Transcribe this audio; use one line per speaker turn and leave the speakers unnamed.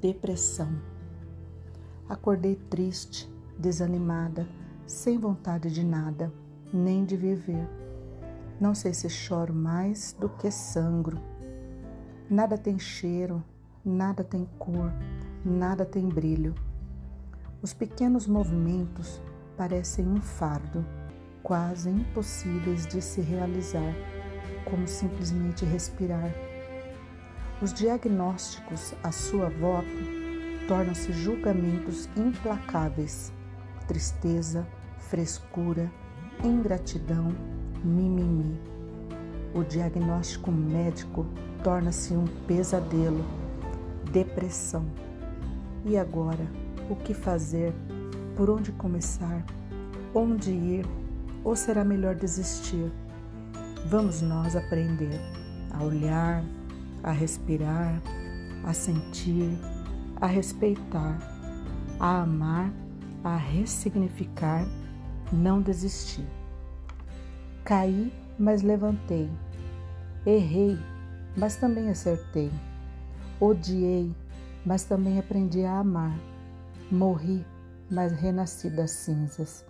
depressão. Acordei triste, desanimada, sem vontade de nada, nem de viver. Não sei se choro mais do que sangro. Nada tem cheiro, nada tem cor, nada tem brilho. Os pequenos movimentos parecem um fardo, quase impossíveis de se realizar, como simplesmente respirar. Os diagnósticos à sua volta tornam-se julgamentos implacáveis: tristeza, frescura, ingratidão, mimimi. O diagnóstico médico torna-se um pesadelo, depressão. E agora, o que fazer? Por onde começar? Onde ir? Ou será melhor desistir? Vamos nós aprender a olhar, a respirar, a sentir, a respeitar, a amar, a ressignificar, não desistir. Caí, mas levantei. Errei, mas também acertei. Odiei, mas também aprendi a amar. Morri, mas renasci das cinzas.